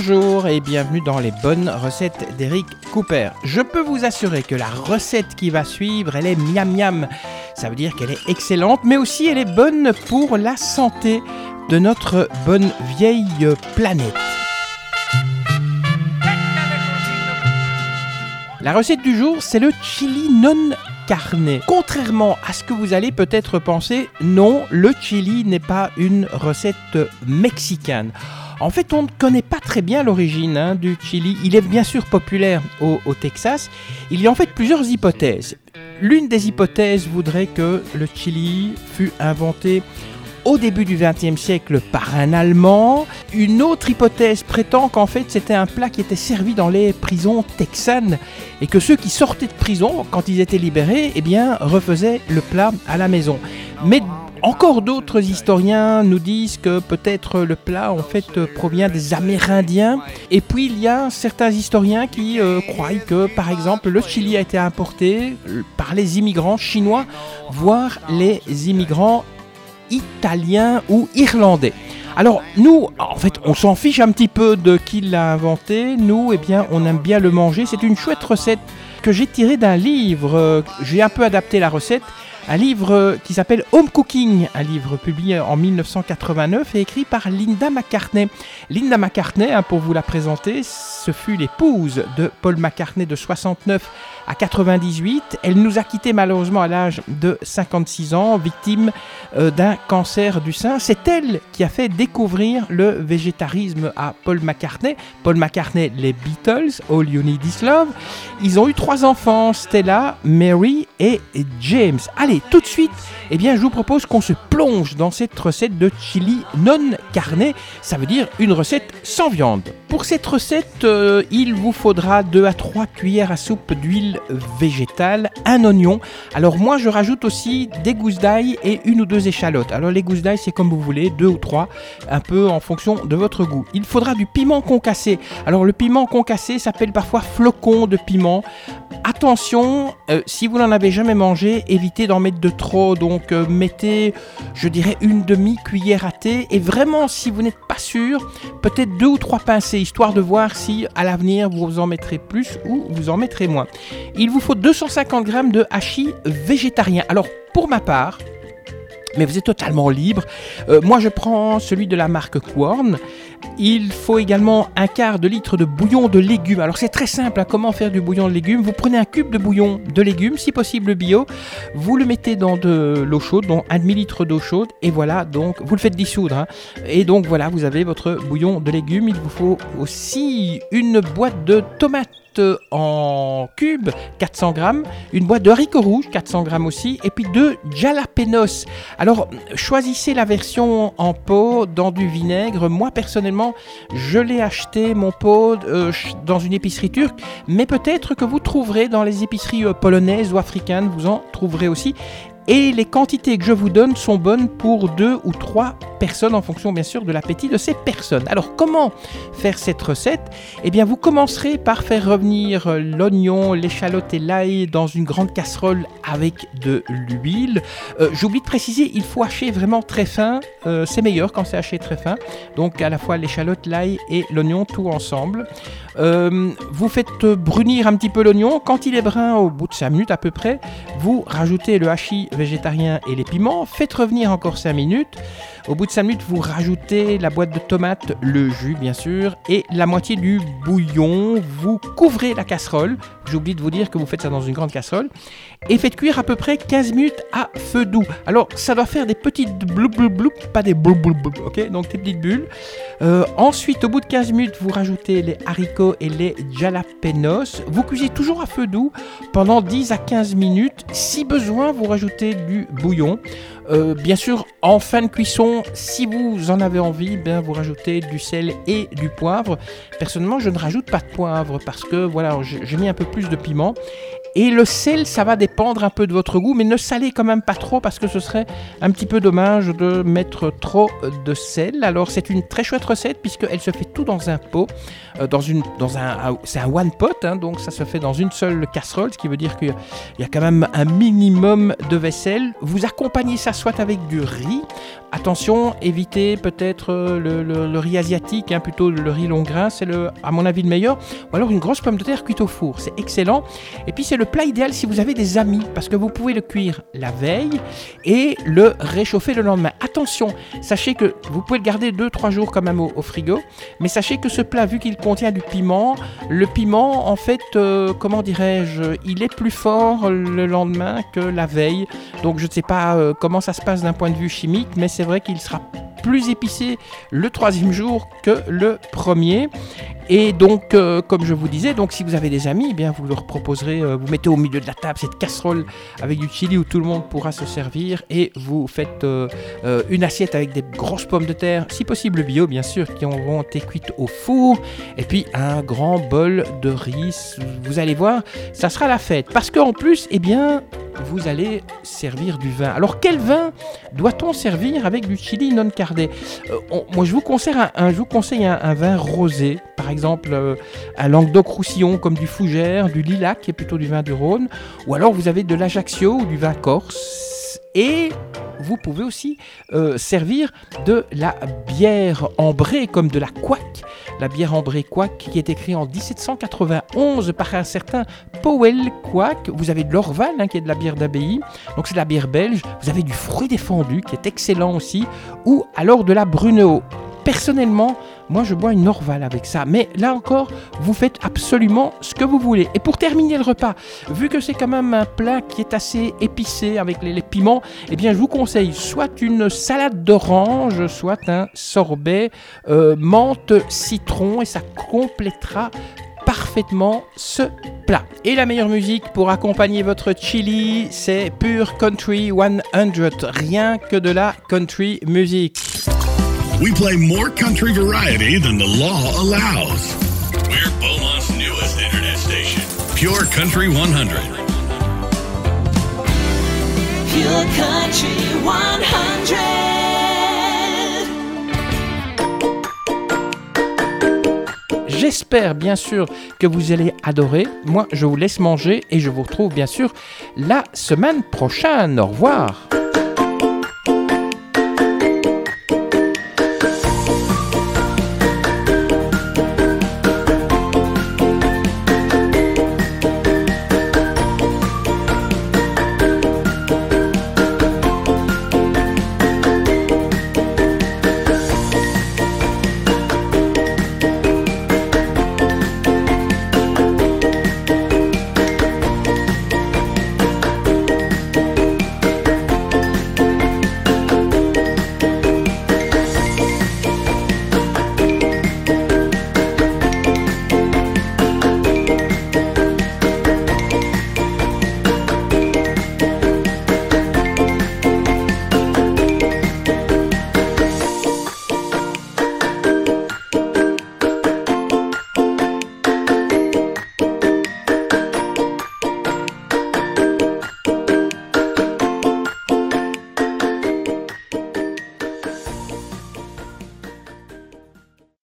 Bonjour et bienvenue dans les bonnes recettes d'Eric Cooper. Je peux vous assurer que la recette qui va suivre, elle est miam miam. Ça veut dire qu'elle est excellente, mais aussi elle est bonne pour la santé de notre bonne vieille planète. La recette du jour, c'est le chili non carne. Contrairement à ce que vous allez peut-être penser, non, le chili n'est pas une recette mexicaine. En fait, on ne connaît pas très bien l'origine hein, du chili. Il est bien sûr populaire au, Texas. Il y a en fait plusieurs hypothèses. L'une des hypothèses voudrait que le chili fut inventé au début du XXe siècle par un Allemand. Une autre hypothèse prétend qu'en fait c'était un plat qui était servi dans les prisons texanes et que ceux qui sortaient de prison, quand ils étaient libérés, eh bien refaisaient le plat à la maison. Mais encore d'autres historiens nous disent que peut-être le plat en fait provient des Amérindiens. Et puis il y a certains historiens qui euh, croient que par exemple le Chili a été importé par les immigrants chinois, voire les immigrants italiens ou irlandais. Alors nous, en fait, on s'en fiche un petit peu de qui l'a inventé. Nous, eh bien, on aime bien le manger. C'est une chouette recette que j'ai tirée d'un livre. J'ai un peu adapté la recette un livre qui s'appelle Home Cooking, un livre publié en 1989 et écrit par Linda McCartney. Linda McCartney, hein, pour vous la présenter, ce fut l'épouse de Paul McCartney de 69 à 98. Elle nous a quittés malheureusement à l'âge de 56 ans, victime euh, d'un cancer du sein. C'est elle qui a fait découvrir le végétarisme à Paul McCartney. Paul McCartney, les Beatles, All You Need Is Love. Ils ont eu trois enfants, Stella, Mary et James. Allez, tout de suite, eh bien, je vous propose qu'on se plonge dans cette recette de chili non carné. Ça veut dire une recette sans viande. Pour cette recette, euh, il vous faudra 2 à 3 cuillères à soupe d'huile végétale, un oignon. Alors moi, je rajoute aussi des gousses d'ail et une ou deux échalotes. Alors les gousses d'ail, c'est comme vous voulez, deux ou trois, un peu en fonction de votre goût. Il faudra du piment concassé. Alors le piment concassé s'appelle parfois flocon de piment. Attention, euh, si vous n'en avez jamais mangé, évitez d'en mettre de trop. Donc euh, mettez, je dirais, une demi-cuillère à thé. Et vraiment, si vous n'êtes pas sûr, peut-être deux ou trois pincées, histoire de voir si à l'avenir vous en mettrez plus ou vous en mettrez moins. Il vous faut 250 g de hachis végétarien. Alors pour ma part, mais vous êtes totalement libre. Euh, moi, je prends celui de la marque Quorn. Il faut également un quart de litre de bouillon de légumes. Alors c'est très simple, hein, comment faire du bouillon de légumes? Vous prenez un cube de bouillon de légumes, si possible bio, vous le mettez dans de l'eau chaude, donc un demi-litre d'eau chaude, et voilà, donc vous le faites dissoudre. Hein. et donc voilà, vous avez votre bouillon de légumes. Il vous faut aussi une boîte de tomates en cube 400 grammes, une boîte de haricots rouges 400 grammes aussi, et puis deux jalapenos. Alors choisissez la version en pot dans du vinaigre. Moi personnellement, je l'ai acheté mon pot euh, dans une épicerie turque, mais peut-être que vous trouverez dans les épiceries euh, polonaises ou africaines, vous en trouverez aussi. Et les quantités que je vous donne sont bonnes pour deux ou trois personnes en fonction bien sûr de l'appétit de ces personnes. Alors comment faire cette recette? Eh bien vous commencerez par faire revenir l'oignon, l'échalote et l'ail dans une grande casserole avec de l'huile. Euh, j'oublie de préciser, il faut hacher vraiment très fin. Euh, c'est meilleur quand c'est haché très fin. Donc à la fois l'échalote, l'ail et l'oignon tout ensemble. Euh, vous faites brunir un petit peu l'oignon. Quand il est brun, au bout de 5 minutes à peu près, vous rajoutez le hachis végétarien et les piments. Faites revenir encore 5 minutes. Au bout 5 minutes, vous rajoutez la boîte de tomates, le jus bien sûr, et la moitié du bouillon. Vous couvrez la casserole. J'oublie de vous dire que vous faites ça dans une grande casserole. Et faites cuire à peu près 15 minutes à feu doux. Alors, ça doit faire des petites bloup bloup bloup, pas des bloup bloup bloup, ok? Donc des petites bulles. Euh, ensuite, au bout de 15 minutes, vous rajoutez les haricots et les jalapenos. Vous cuisez toujours à feu doux pendant 10 à 15 minutes. Si besoin, vous rajoutez du bouillon. Euh, bien sûr, en fin de cuisson, si vous en avez envie, bien vous rajoutez du sel et du poivre. Personnellement, je ne rajoute pas de poivre parce que voilà, j'ai mis un peu plus de piment. Et le sel, ça va dépendre un peu de votre goût, mais ne salez quand même pas trop parce que ce serait un petit peu dommage de mettre trop de sel. Alors c'est une très chouette recette puisqu'elle se fait tout dans un pot, euh, dans une, dans un, c'est un one pot, hein, donc ça se fait dans une seule casserole, ce qui veut dire qu'il y a quand même un minimum de vaisselle. Vous accompagnez ça soit avec du riz. Attention, évitez peut-être euh, le, riz asiatique, hein, plutôt le riz long grain, c'est à mon avis le meilleur. Ou alors une grosse pomme de terre cuite au four, c'est excellent. Et puis c'est le plat idéal si vous avez des amis, parce que vous pouvez le cuire la veille et le réchauffer le lendemain. Attention, sachez que vous pouvez le garder 2-3 jours quand même au, frigo, mais sachez que ce plat, vu qu'il contient du piment, le piment, en fait, euh, comment dirais-je, il est plus fort le lendemain que la veille. Donc je ne sais pas euh, comment ça se passe d'un point de vue chimique, mais c'est vrai qu'il sera plus épicé le troisième jour que le premier. Et donc, euh, comme je vous disais, donc si vous avez des amis, eh bien vous leur proposerez, euh, vous mettez au milieu de la table cette casserole avec du chili où tout le monde pourra se servir et vous faites euh, une assiette avec des grosses pommes de terre, si possible bio bien sûr, qui auront été cuites au four, et puis un grand bol de riz. Vous allez voir, ça sera la fête. Parce qu'en plus, eh bien, vous allez servir du vin. Alors quel vin doit-on servir avec du chili non cardé? Moi je vous conseille un, vin rosé, par exemple exemple euh, un Languedoc-Roussillon comme du Fougère, du Lilac qui est plutôt du vin du Rhône, ou alors vous avez de l'Ajaccio ou du vin corse. Et vous pouvez aussi euh, servir de la bière ambrée comme de la couac. La bière ambrée couac qui est écrite en 1791 par un certain Powell Couac. Vous avez de l'Orval hein, qui est de la bière d'abbaye. Donc c'est de la bière belge. Vous avez du fruit défendu qui est excellent aussi. Ou alors de la Bruneau. Personnellement, moi, je bois une Orval avec ça. Mais là encore, vous faites absolument ce que vous voulez. Et pour terminer le repas, vu que c'est quand même un plat qui est assez épicé avec les, piments, eh bien, je vous conseille soit une salade d'orange, soit un sorbet euh, menthe citron, et ça complétera parfaitement ce plat. Et la meilleure musique pour accompagner votre chili, c'est Pure Country 100, rien que de la country music. We play more country variety than the law allows. We're Beaumont's newest internet station, Pure Country 100. Pure Country 100. J'espère bien sûr que vous allez adorer. Moi, je vous laisse manger et je vous retrouve bien sûr la semaine prochaine. Au revoir.